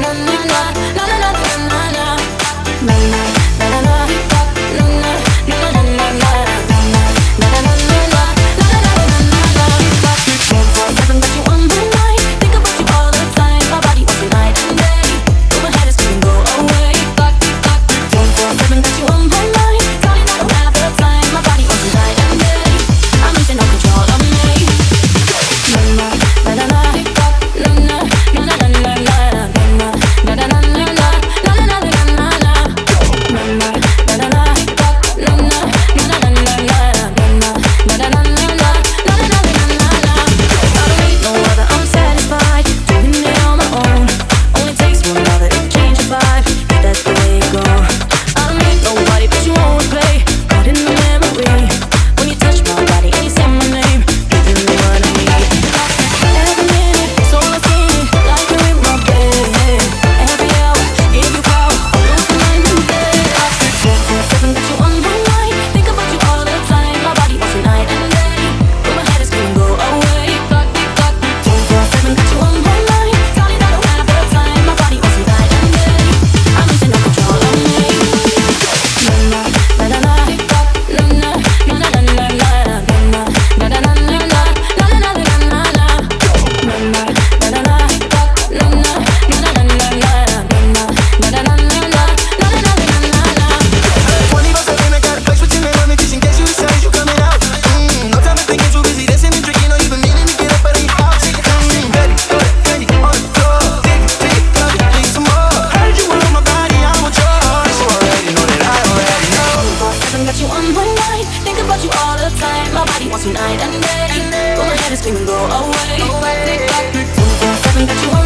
na na na Tonight you night and day. Go ahead and scream and go away. Go away. Prove that you